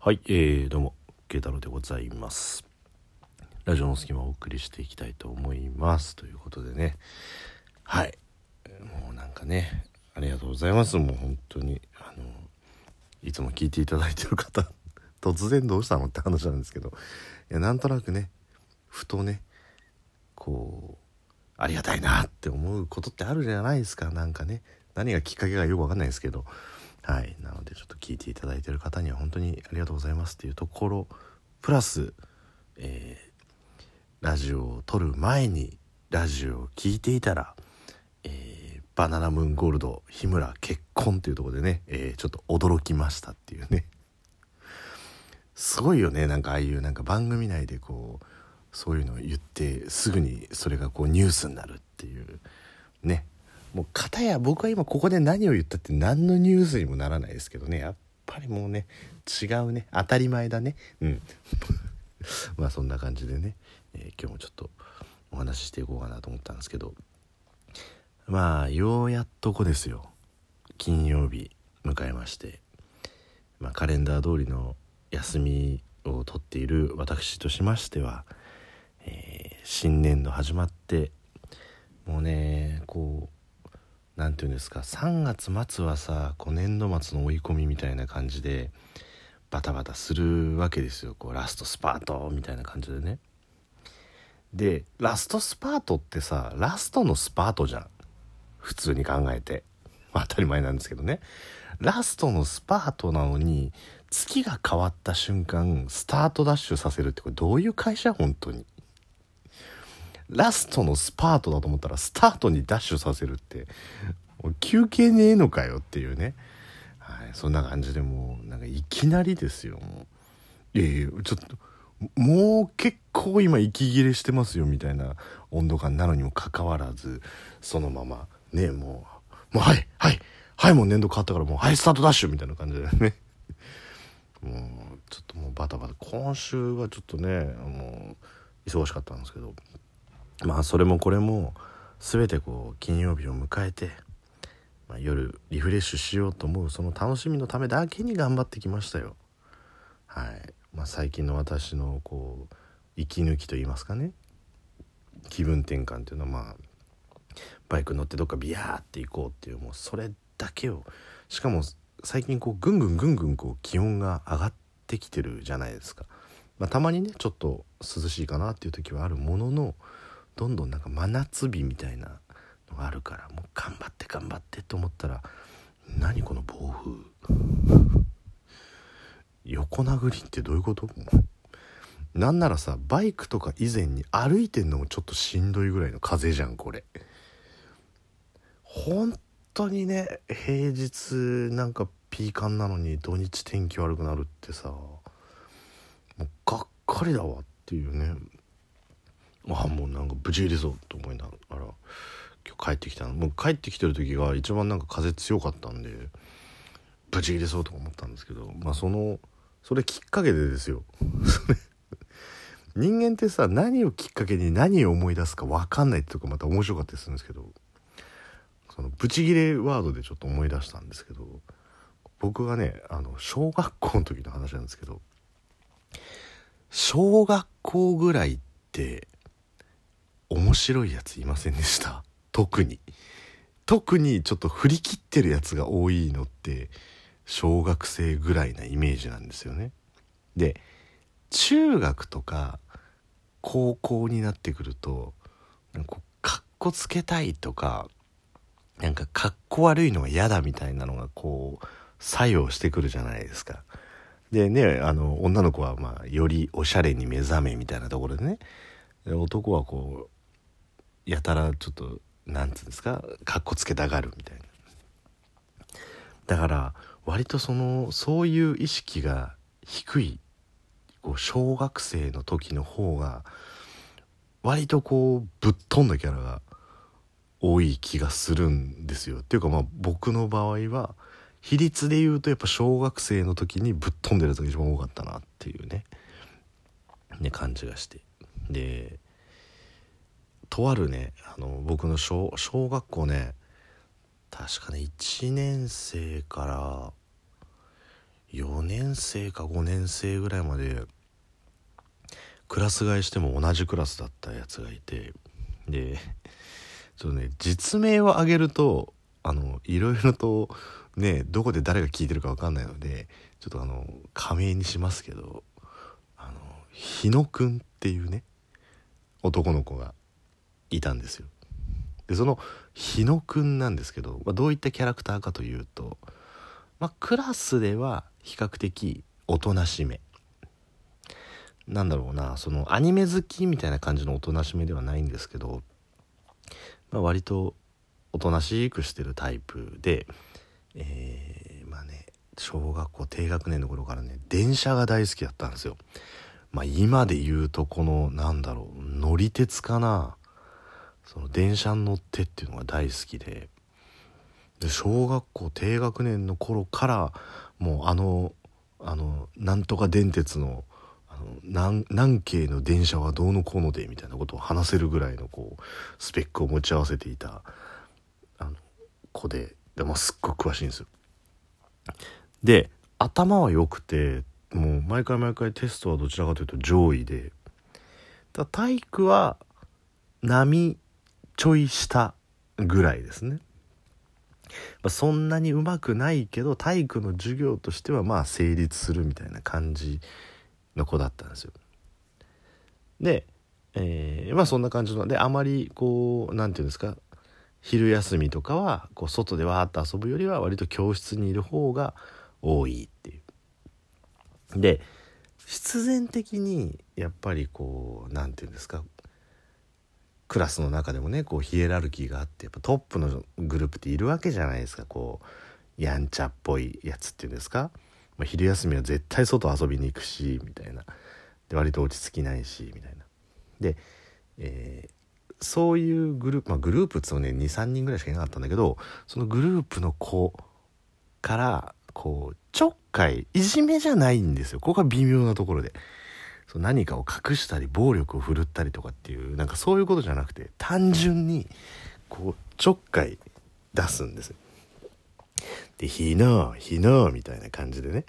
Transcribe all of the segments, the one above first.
はい、えー、どうも、慶太郎でございます。ラジオの隙間をお送りしていきたいと思います。ということでね、はい、もうなんかね、ありがとうございます。もう本当に、あの、いつも聞いていただいてる方、突然どうしたのって話なんですけど、いや、なんとなくね、ふとね、こう、ありがたいなって思うことってあるじゃないですか、なんかね。何がきっかけかよくわかんないですけど、はい。なので、ちょっと聞いていただいてる方には本当にありがとうございますっていうところ、プラス、えーラジオを撮る前に、ラジオを聞いていたら、えーバナナムーンゴールド、日村結婚っていうとこでね、えーちょっと驚きましたっていうね。すごいよね、なんかああいうなんか番組内でこう、そういうのを言って、すぐにそれがこうニュースになるっていう、ね。もう片や僕は今ここで何を言ったって何のニュースにもならないですけどね。やっぱりもうね違うね。当たり前だね。うん。まあそんな感じでね、えー今日もちょっとお話ししていこうかなと思ったんですけど。まあようやっとこですよ。金曜日迎えまして、まあ、カレンダー通りの休みを取っている私としましては、えー新年度始まってもうねこうなんていうんですか3月末はさこう年度末の追い込みみたいな感じでバタバタするわけですよ。こうラストスパートみたいな感じでね。でラストスパートってさラストのスパートじゃん。普通に考えて、まあ当たり前なんですけどね。ラストのスパートなのに月が変わった瞬間スタートダッシュさせるってこれどういう会社？本当に。ラストのスパートだと思ったらスタートにダッシュさせるって休憩ねえのかよっていうね、はい、そんな感じでもうなんかいきなりですよもう。いやいやちょっともう結構今息切れしてますよみたいな温度感なのにもかかわらずそのままねもうもうはいはいはいもう年度変わったからもうはいスタートダッシュみたいな感じでね。もうちょっともうバタバタ。今週はちょっとねもう忙しかったんですけどまあそれもこれも全てこう金曜日を迎えて、まあ、夜リフレッシュしようと思うその楽しみのためだけに頑張ってきましたよ。はいまあ、最近の私のこう息抜きと言いますかね気分転換っていうのはまあバイク乗ってどっかビヤーって行こうっていうもうそれだけをしかも最近こうぐんぐんぐんぐんこう気温が上がってきてるじゃないですか。まあ、たまにねちょっと涼しいかなっていう時はあるもののどんどんなんか真夏日みたいなのがあるからもう頑張って頑張ってと思ったら何この暴風？横殴りってどういうこと？なんならさバイクとか以前に歩いてんのもちょっとしんどいぐらいの風じゃんこれ。本当にね平日なんかピーカンなのに土日天気悪くなるってさもうがっかりだわっていうね。あもうなんかブチ切れそうと思いながら今日帰ってきたの。もう帰ってきてる時が一番なんか風強かったんでブチ切れそうとか思ったんですけどまあそのそれきっかけでですよ。人間ってさ何をきっかけに何を思い出すか分かんないってとこまた面白かったりするんですけどそのブチギレワードでちょっと思い出したんですけど僕がねあの小学校の時の話なんですけど小学校ぐらいって面白いやついませんでした？特に。特にちょっと振り切ってるやつが多いのって小学生ぐらいなイメージなんですよね。で中学とか高校になってくるとなんかかっこつけたいとかなんかかっこ悪いのが嫌だみたいなのがこう作用してくるじゃないですか。でねあの女の子はまあよりおしゃれに目覚めみたいなところでね男はこうやたらちょっとなんつうんですかかっこつけたがるみたいな。だから割とそのそういう意識が低いこう小学生の時の方が割とこうぶっ飛んだキャラが多い気がするんですよ。っていうかまあ僕の場合は比率で言うとやっぱ小学生の時にぶっ飛んでるやつが一番多かったなっていうねね感じがしてでとあるねあの僕の小小学校ね確かね1年生から4年生か5年生ぐらいまでクラス替えしても同じクラスだったやつがいてでちょっとね実名を挙げるとあのいろいろとねどこで誰が聞いてるか分かんないのでちょっとあの仮名にしますけどあの日野くんっていうね男の子がいたんですよ。でその日野くんなんですけど、まあ、どういったキャラクターかというと、まあ、クラスでは比較的おとなしめなんだろうなそのアニメ好きみたいな感じのおとなしめではないんですけど、まあ、割とおとなしくしてるタイプで、えー、まあね小学校低学年の頃からね電車が大好きだったんですよ。まあ、今で言うとこのなんだろう乗り鉄かなその電車に乗ってっていうのが大好きで。で小学校低学年の頃からもうあのあのなんとか電鉄のあの何何系の電車はどうのこうのでみたいなことを話せるぐらいのこうスペックを持ち合わせていたあの子で。で、まあ、すっごく詳しいんですよ。で頭は良くてもう毎回毎回テストはどちらかというと上位で。だ体育は波ちょい下ぐらいですね。まあ、そんなにうまくないけど体育の授業としてはまあ成立するみたいな感じの子だったんですよ。で、えー、まあそんな感じのであまりこう何て言うんですか昼休みとかはこう外でわーっと遊ぶよりは割と教室にいる方が多いっていう。で必然的にやっぱりこう何て言うんですかクラスの中でもねこうヒエラルキーがあってやっぱトップのグループっているわけじゃないですか。こうやんちゃっぽいやつっていうんですか、まあ、昼休みは絶対外遊びに行くしみたいな。で割と落ち着きないしみたいな。で、えー、そういうグループまあグループっつうのね23人ぐらいしかいなかったんだけどそのグループの子からこうちょっかいいじめじゃないんですよ。ここが微妙なところで。そう何かを隠したり暴力を振るったりとかっていうなんかそういうことじゃなくて単純にこうちょっかい出すんですで「ひなひな」みたいな感じでね。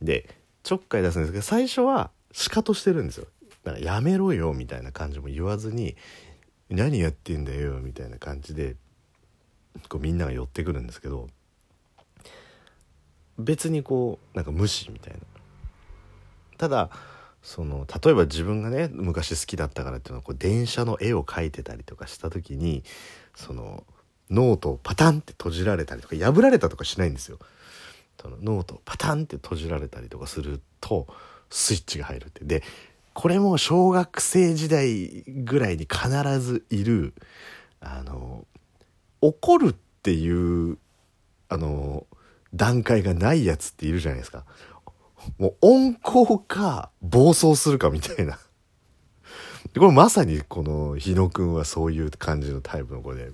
でちょっかい出すんですけど最初はシカトしてるんですよ。だからやめろよみたいな感じも言わずに「何やってんだよ」みたいな感じでこうみんなが寄ってくるんですけど別にこうなんか無視みたいな。ただその例えば自分がね昔好きだったからっていうのはこう電車の絵を描いてたりとかした時にそのノートをパタンって閉じられたりとか破られたとかしないんですよ。そのノートをパタンって閉じられたりとかするとスイッチが入るって。でこれも小学生時代ぐらいに必ずいるあの怒るっていうあの段階がないやつっているじゃないですか。もう温厚か暴走するかみたいな。これまさにこの日野くんはそういう感じのタイプの子で。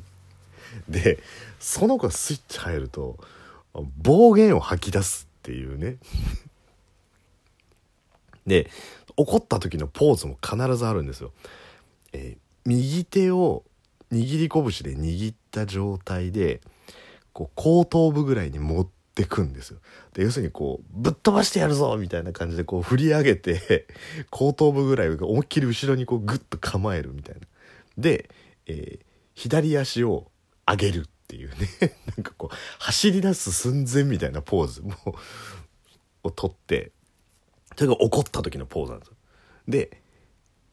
で、その子がスイッチ入ると暴言を吐き出すっていうね。で、怒った時のポーズも必ずあるんですよ。えー、右手を握り拳で握った状態で、こう後頭部ぐらいに持ってってくんですよ。で、要するにこう、ぶっ飛ばしてやるぞみたいな感じでこう振り上げて、後頭部ぐらい思いっきり後ろにこうグッと構えるみたいな。で、えー、左足を上げるっていうね、なんかこう、走り出す寸前みたいなポーズもを取って、それが怒った時のポーズなんですよ。で、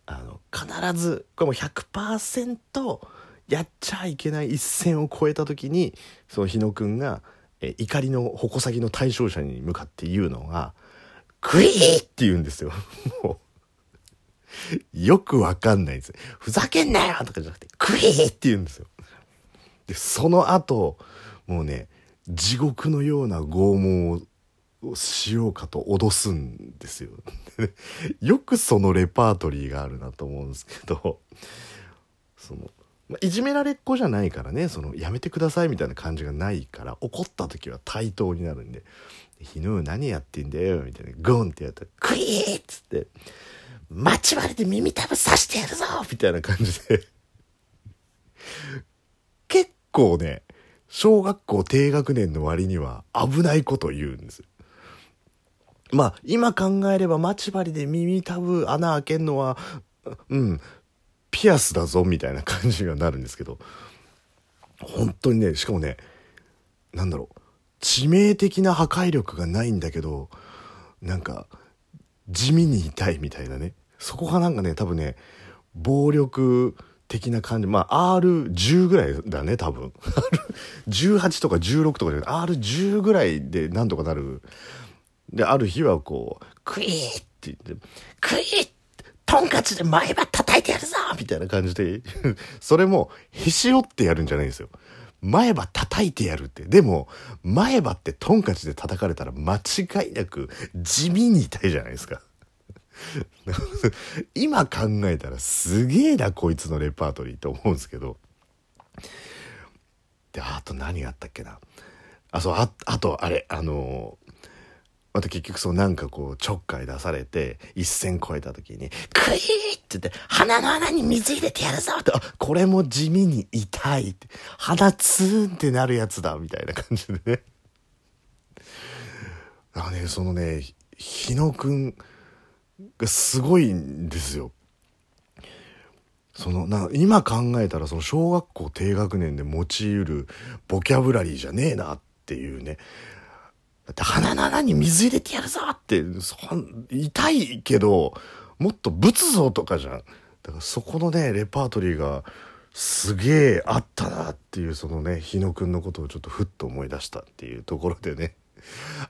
あの、必ず、これもう100%やっちゃいけない一線を越えた時に、その日野くんが、え怒りの矛先の対象者に向かって言うのが、クイーって言うんですよ。もう、よくわかんないです。ふざけんなよとかじゃなくて、クイーって言うんですよ。で、その後、もうね、地獄のような拷問をしようかと脅すんですよ。よくそのレパートリーがあるなと思うんですけど、その、まあ、いじめられっ子じゃないからねそのやめてくださいみたいな感じがないから怒った時は対等になるんで「日野何やってんだよ」みたいなゴンってやったら「クイー!」っつって「待ち割りで耳たぶ刺してやるぞ!」みたいな感じで 結構ね小学校低学年の割には危ないことを言うんです。まあ、今考えれば待ち針で耳たぶ穴開けんのは、うん、ピアスだぞみたいな感じがなるんですけど、本当にね、しかもね、なんだろう、致命的な破壊力がないんだけど、なんか、地味に痛いみたいなね。そこがなんかね、多分ね、暴力的な感じ。まあ、R10 ぐらいだね、多分。18とか16とかじゃない、R10 ぐらいでなんとかなる。で、ある日はこう、クイーって言って、クイートンカチで前歯叩いてやるぞみたいな感じで、それも、へし折ってやるんじゃないんですよ。前歯叩いてやるって。でも、前歯ってトンカチで叩かれたら間違いなく地味に痛いじゃないですか。今考えたらすげえな、こいつのレパートリーと思うんですけど。で、あと何があったっけな。あ、そう、あ、あと、あれ、あのまた結局そうなんかこうちょっかい出されて一線超えた時に「クイー!」って言って「鼻の穴に水入れてやるぞ!」って「これも地味に痛い」って「鼻ツーンってなるやつだ」みたいな感じでね。あねそのね日野くんがすごいんですよ。そのな今考えたらその小学校低学年で用いるボキャブラリーじゃねえなっていうねだって鼻の穴に水入れてやるぞって痛いけどもっと仏像とかじゃん。だからそこのねレパートリーがすげえあったなっていうそのね日野くんのことをちょっとふっと思い出したっていうところでね。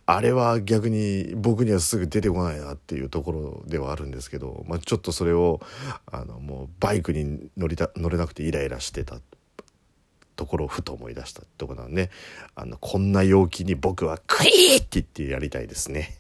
あれは逆に僕にはすぐ出てこないなっていうところではあるんですけど、まあ、ちょっとそれをあのもうバイクに乗りた乗れなくてイライラしてた。ところをふと思い出したところなんであのこんな陽気に僕はクイーって言ってやりたいですね。